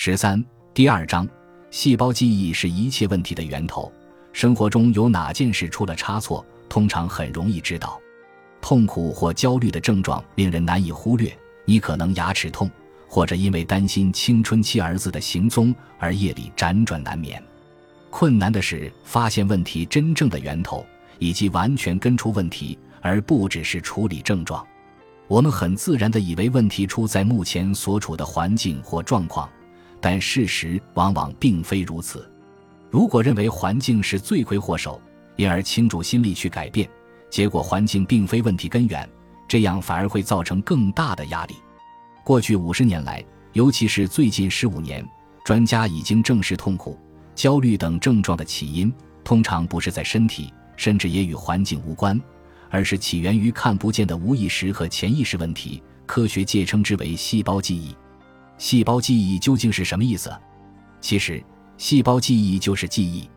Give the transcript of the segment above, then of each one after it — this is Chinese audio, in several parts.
十三第二章，细胞记忆是一切问题的源头。生活中有哪件事出了差错，通常很容易知道。痛苦或焦虑的症状令人难以忽略，你可能牙齿痛，或者因为担心青春期儿子的行踪而夜里辗转难眠。困难的是发现问题真正的源头，以及完全根除问题，而不只是处理症状。我们很自然地以为问题出在目前所处的环境或状况。但事实往往并非如此。如果认为环境是罪魁祸首，因而倾注心力去改变，结果环境并非问题根源，这样反而会造成更大的压力。过去五十年来，尤其是最近十五年，专家已经证实，痛苦、焦虑等症状的起因通常不是在身体，甚至也与环境无关，而是起源于看不见的无意识和潜意识问题。科学界称之为细胞记忆。细胞记忆究竟是什么意思？其实，细胞记忆就是记忆。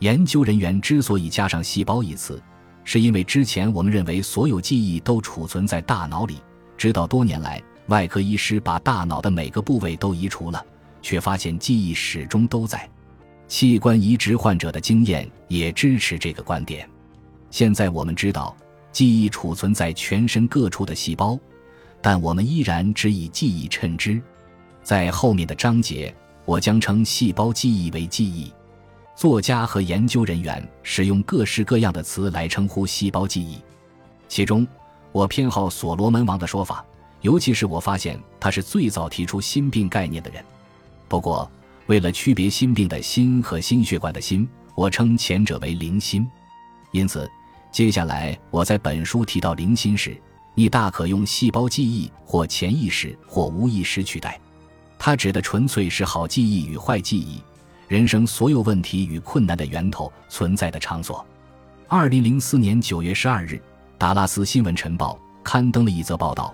研究人员之所以加上“细胞”一词，是因为之前我们认为所有记忆都储存在大脑里，直到多年来，外科医师把大脑的每个部位都移除了，却发现记忆始终都在。器官移植患者的经验也支持这个观点。现在我们知道，记忆储存在全身各处的细胞，但我们依然只以记忆称之。在后面的章节，我将称细胞记忆为记忆。作家和研究人员使用各式各样的词来称呼细胞记忆，其中我偏好所罗门王的说法，尤其是我发现他是最早提出心病概念的人。不过，为了区别心病的心和心血管的心，我称前者为灵心。因此，接下来我在本书提到灵心时，你大可用细胞记忆或潜意识或无意识取代。它指的纯粹是好记忆与坏记忆，人生所有问题与困难的源头存在的场所。二零零四年九月十二日，《达拉斯新闻晨报》刊登了一则报道，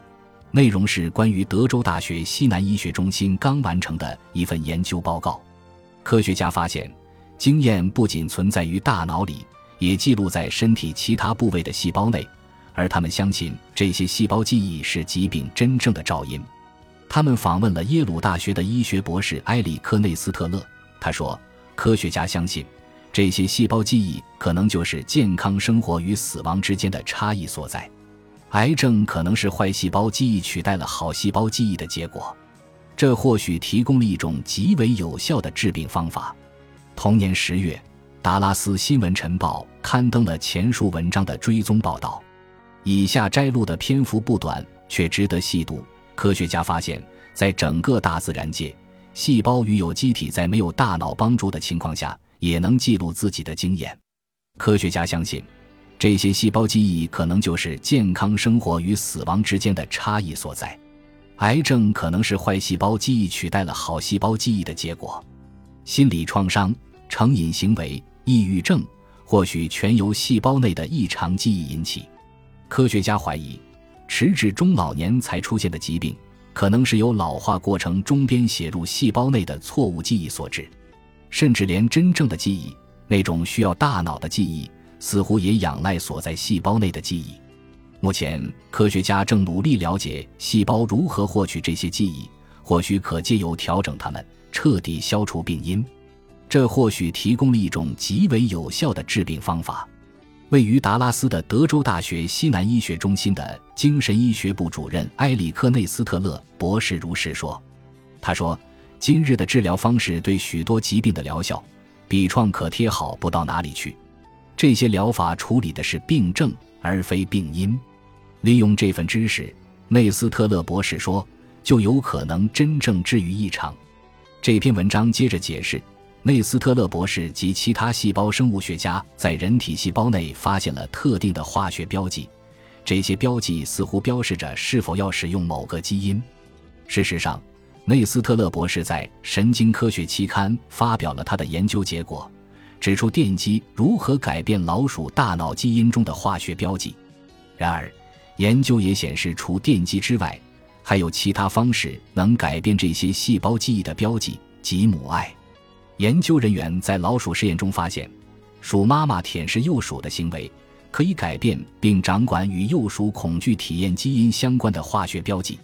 内容是关于德州大学西南医学中心刚完成的一份研究报告。科学家发现，经验不仅存在于大脑里，也记录在身体其他部位的细胞内，而他们相信这些细胞记忆是疾病真正的肇因。他们访问了耶鲁大学的医学博士埃里克内斯特勒。他说：“科学家相信，这些细胞记忆可能就是健康生活与死亡之间的差异所在。癌症可能是坏细胞记忆取代了好细胞记忆的结果。这或许提供了一种极为有效的治病方法。”同年十月，《达拉斯新闻晨报》刊登了前述文章的追踪报道。以下摘录的篇幅不短，却值得细读。科学家发现，在整个大自然界，细胞与有机体在没有大脑帮助的情况下，也能记录自己的经验。科学家相信，这些细胞记忆可能就是健康生活与死亡之间的差异所在。癌症可能是坏细胞记忆取代了好细胞记忆的结果。心理创伤、成瘾行为、抑郁症，或许全由细胞内的异常记忆引起。科学家怀疑。迟至中老年才出现的疾病，可能是由老化过程中边写入细胞内的错误记忆所致，甚至连真正的记忆，那种需要大脑的记忆，似乎也仰赖所在细胞内的记忆。目前，科学家正努力了解细胞如何获取这些记忆，或许可借由调整它们，彻底消除病因。这或许提供了一种极为有效的治病方法。位于达拉斯的德州大学西南医学中心的精神医学部主任埃里克内斯特勒博士如是说：“他说，今日的治疗方式对许多疾病的疗效，比创可贴好不到哪里去。这些疗法处理的是病症，而非病因。利用这份知识，内斯特勒博士说，就有可能真正治愈异常。”这篇文章接着解释。内斯特勒博士及其他细胞生物学家在人体细胞内发现了特定的化学标记，这些标记似乎标示着是否要使用某个基因。事实上，内斯特勒博士在《神经科学》期刊发表了他的研究结果，指出电击如何改变老鼠大脑基因中的化学标记。然而，研究也显示，除电击之外，还有其他方式能改变这些细胞记忆的标记，即母爱。研究人员在老鼠实验中发现，鼠妈妈舔舐幼鼠的行为可以改变并掌管与幼鼠恐惧体验基因相关的化学标记。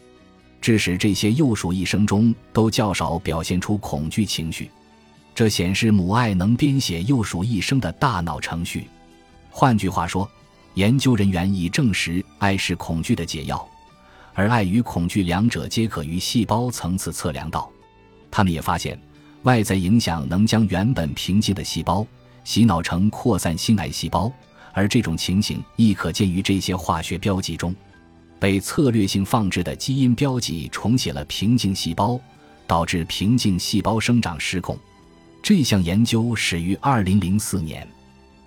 致使这些幼鼠一生中都较少表现出恐惧情绪。这显示母爱能编写幼鼠一生的大脑程序。换句话说，研究人员已证实爱是恐惧的解药，而爱与恐惧两者皆可于细胞层次测量到。他们也发现，外在影响能将原本平静的细胞洗脑成扩散性癌细胞，而这种情形亦可见于这些化学标记中。被策略性放置的基因标记重写了平静细胞，导致平静细胞生长失控。这项研究始于2004年，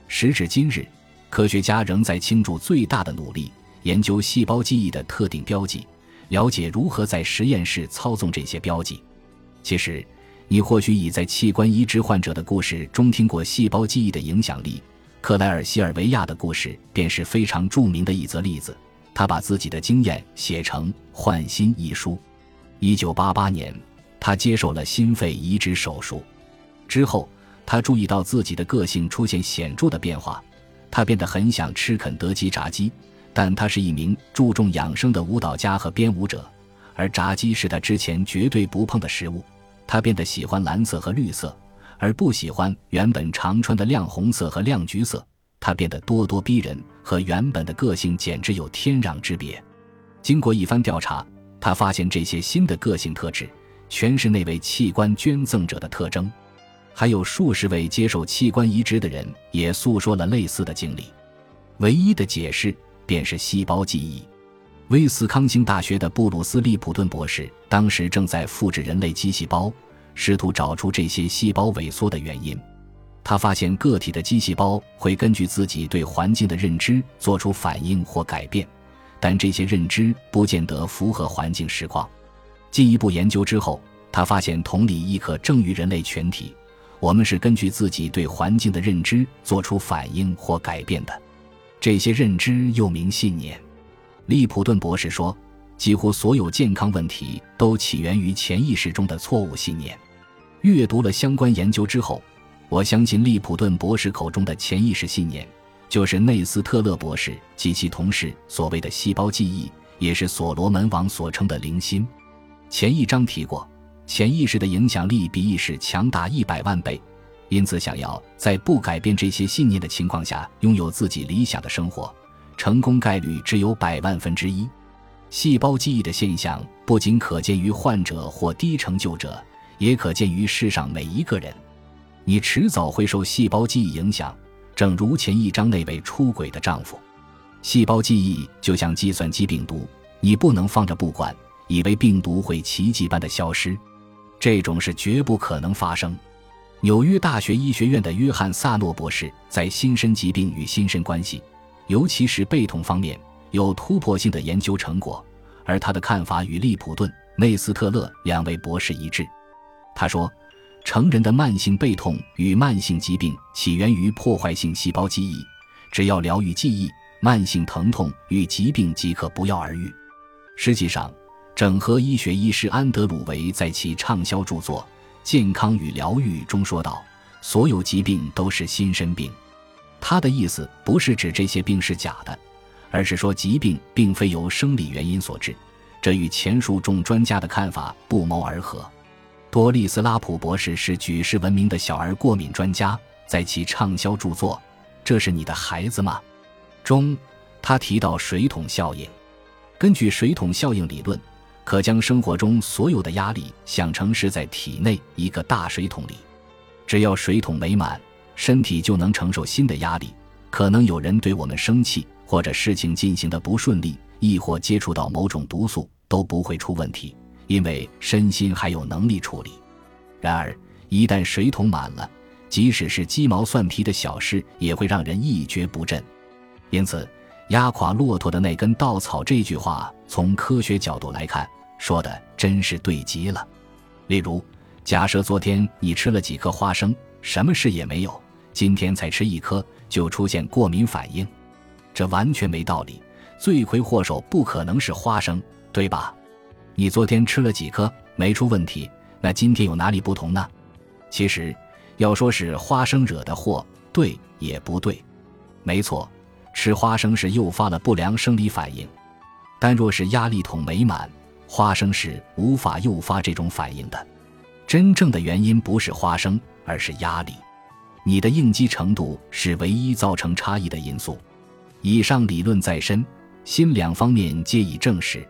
时至今日，科学家仍在倾注最大的努力研究细胞记忆的特定标记，了解如何在实验室操纵这些标记。其实，你或许已在器官移植患者的故事中听过细胞记忆的影响力。克莱尔·西尔维亚的故事便是非常著名的一则例子。他把自己的经验写成《换心》一书。1988年，他接受了心肺移植手术。之后，他注意到自己的个性出现显著的变化，他变得很想吃肯德基炸鸡，但他是一名注重养生的舞蹈家和编舞者，而炸鸡是他之前绝对不碰的食物。他变得喜欢蓝色和绿色，而不喜欢原本常穿的亮红色和亮橘色。他变得咄咄逼人，和原本的个性简直有天壤之别。经过一番调查，他发现这些新的个性特质全是那位器官捐赠者的特征。还有数十位接受器官移植的人也诉说了类似的经历，唯一的解释便是细胞记忆。威斯康星大学的布鲁斯·利普顿博士当时正在复制人类肌细胞，试图找出这些细胞萎缩的原因。他发现个体的肌细胞会根据自己对环境的认知做出反应或改变，但这些认知不见得符合环境实况。进一步研究之后，他发现同理亦可证于人类全体。我们是根据自己对环境的认知做出反应或改变的，这些认知又名信念。利普顿博士说，几乎所有健康问题都起源于潜意识中的错误信念。阅读了相关研究之后，我相信利普顿博士口中的潜意识信念，就是内斯特勒博士及其同事所谓的细胞记忆，也是所罗门王所称的灵心。前一章提过。潜意识的影响力比意识强大一百万倍，因此，想要在不改变这些信念的情况下拥有自己理想的生活，成功概率只有百万分之一。细胞记忆的现象不仅可见于患者或低成就者，也可见于世上每一个人。你迟早会受细胞记忆影响，正如前一章那位出轨的丈夫。细胞记忆就像计算机病毒，你不能放着不管，以为病毒会奇迹般的消失。这种事绝不可能发生。纽约大学医学院的约翰·萨诺博士在心身疾病与心身关系，尤其是背痛方面有突破性的研究成果，而他的看法与利普顿、内斯特勒两位博士一致。他说，成人的慢性背痛与慢性疾病起源于破坏性细胞记忆，只要疗愈记忆，慢性疼痛与疾病即可不药而愈。实际上。整合医学医师安德鲁维在其畅销著作《健康与疗愈》中说道：“所有疾病都是心身病。”他的意思不是指这些病是假的，而是说疾病并非由生理原因所致。这与前述众专家的看法不谋而合。多利斯拉普博士是举世闻名的小儿过敏专家，在其畅销著作《这是你的孩子吗》中，他提到水桶效应。根据水桶效应理论。可将生活中所有的压力想成是在体内一个大水桶里，只要水桶没满，身体就能承受新的压力。可能有人对我们生气，或者事情进行的不顺利，亦或接触到某种毒素，都不会出问题，因为身心还有能力处理。然而，一旦水桶满了，即使是鸡毛蒜皮的小事，也会让人一蹶不振。因此。压垮骆驼的那根稻草，这句话从科学角度来看，说的真是对极了。例如，假设昨天你吃了几颗花生，什么事也没有；今天才吃一颗，就出现过敏反应，这完全没道理。罪魁祸首不可能是花生，对吧？你昨天吃了几颗没出问题，那今天有哪里不同呢？其实，要说是花生惹的祸，对也不对。没错。吃花生是诱发了不良生理反应，但若是压力桶没满，花生是无法诱发这种反应的。真正的原因不是花生，而是压力。你的应激程度是唯一造成差异的因素。以上理论在身，心两方面皆已证实。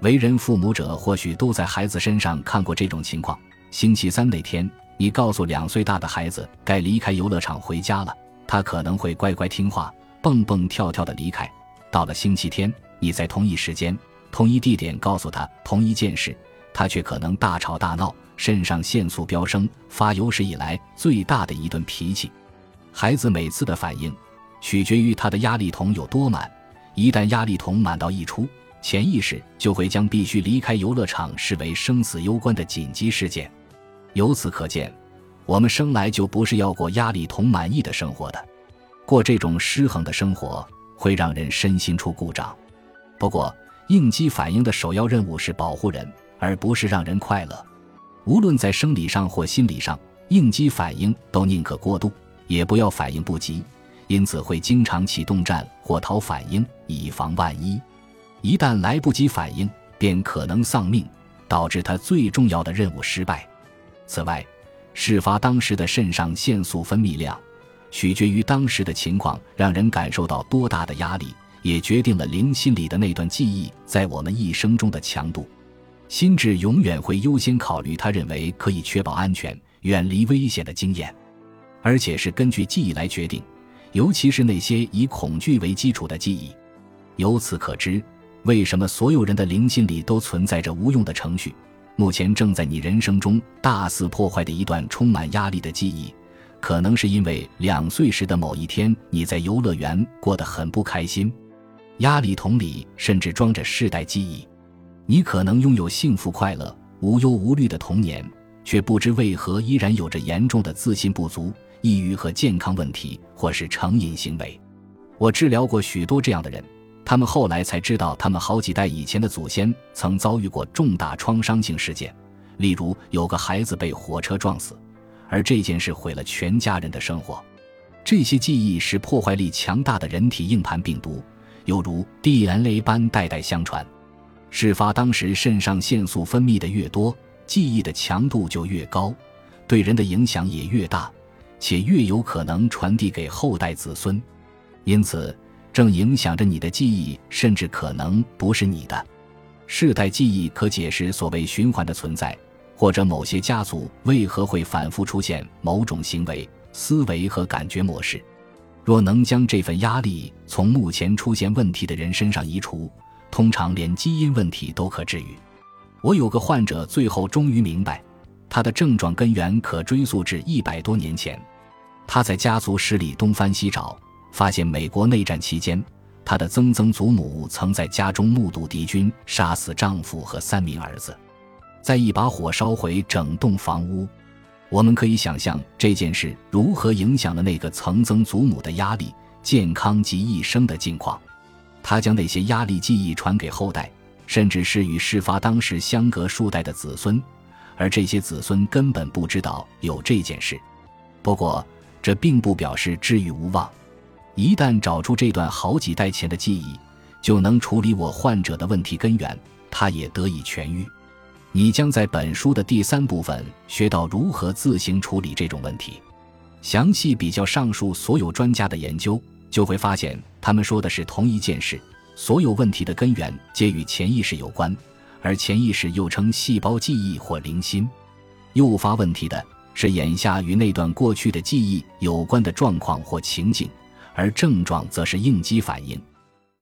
为人父母者或许都在孩子身上看过这种情况：星期三那天，你告诉两岁大的孩子该离开游乐场回家了，他可能会乖乖听话，蹦蹦跳跳的离开。到了星期天，你在同一时间、同一地点告诉他同一件事，他却可能大吵大闹，肾上腺素飙升，发有史以来最大的一顿脾气。孩子每次的反应。取决于他的压力桶有多满，一旦压力桶满到溢出，潜意识就会将必须离开游乐场视为生死攸关的紧急事件。由此可见，我们生来就不是要过压力桶满意的生活的，过这种失衡的生活会让人身心出故障。不过，应激反应的首要任务是保护人，而不是让人快乐。无论在生理上或心理上，应激反应都宁可过度，也不要反应不及。因此会经常启动战或逃反应，以防万一。一旦来不及反应，便可能丧命，导致他最重要的任务失败。此外，事发当时的肾上腺素分泌量，取决于当时的情况让人感受到多大的压力，也决定了灵心里的那段记忆在我们一生中的强度。心智永远会优先考虑他认为可以确保安全、远离危险的经验，而且是根据记忆来决定。尤其是那些以恐惧为基础的记忆，由此可知，为什么所有人的灵心里都存在着无用的程序。目前正在你人生中大肆破坏的一段充满压力的记忆，可能是因为两岁时的某一天你在游乐园过得很不开心。压力桶里甚至装着世代记忆，你可能拥有幸福快乐、无忧无虑的童年，却不知为何依然有着严重的自信不足。抑郁和健康问题，或是成瘾行为，我治疗过许多这样的人，他们后来才知道，他们好几代以前的祖先曾遭遇过重大创伤性事件，例如有个孩子被火车撞死，而这件事毁了全家人的生活。这些记忆是破坏力强大的人体硬盘病毒，犹如 DNA 般代代相传。事发当时，肾上腺素分泌的越多，记忆的强度就越高，对人的影响也越大。且越有可能传递给后代子孙，因此正影响着你的记忆，甚至可能不是你的。世代记忆可解释所谓循环的存在，或者某些家族为何会反复出现某种行为、思维和感觉模式。若能将这份压力从目前出现问题的人身上移除，通常连基因问题都可治愈。我有个患者最后终于明白，他的症状根源可追溯至一百多年前。他在家族史里东翻西找，发现美国内战期间，他的曾曾祖母曾在家中目睹敌军杀死丈夫和三名儿子，在一把火烧毁整栋房屋。我们可以想象这件事如何影响了那个曾曾祖母的压力、健康及一生的境况。他将那些压力记忆传给后代，甚至是与事发当时相隔数代的子孙，而这些子孙根本不知道有这件事。不过，这并不表示治愈无望，一旦找出这段好几代前的记忆，就能处理我患者的问题根源，他也得以痊愈。你将在本书的第三部分学到如何自行处理这种问题。详细比较上述所有专家的研究，就会发现他们说的是同一件事：所有问题的根源皆与潜意识有关，而潜意识又称细胞记忆或灵心，诱发问题的。是眼下与那段过去的记忆有关的状况或情景，而症状则是应激反应。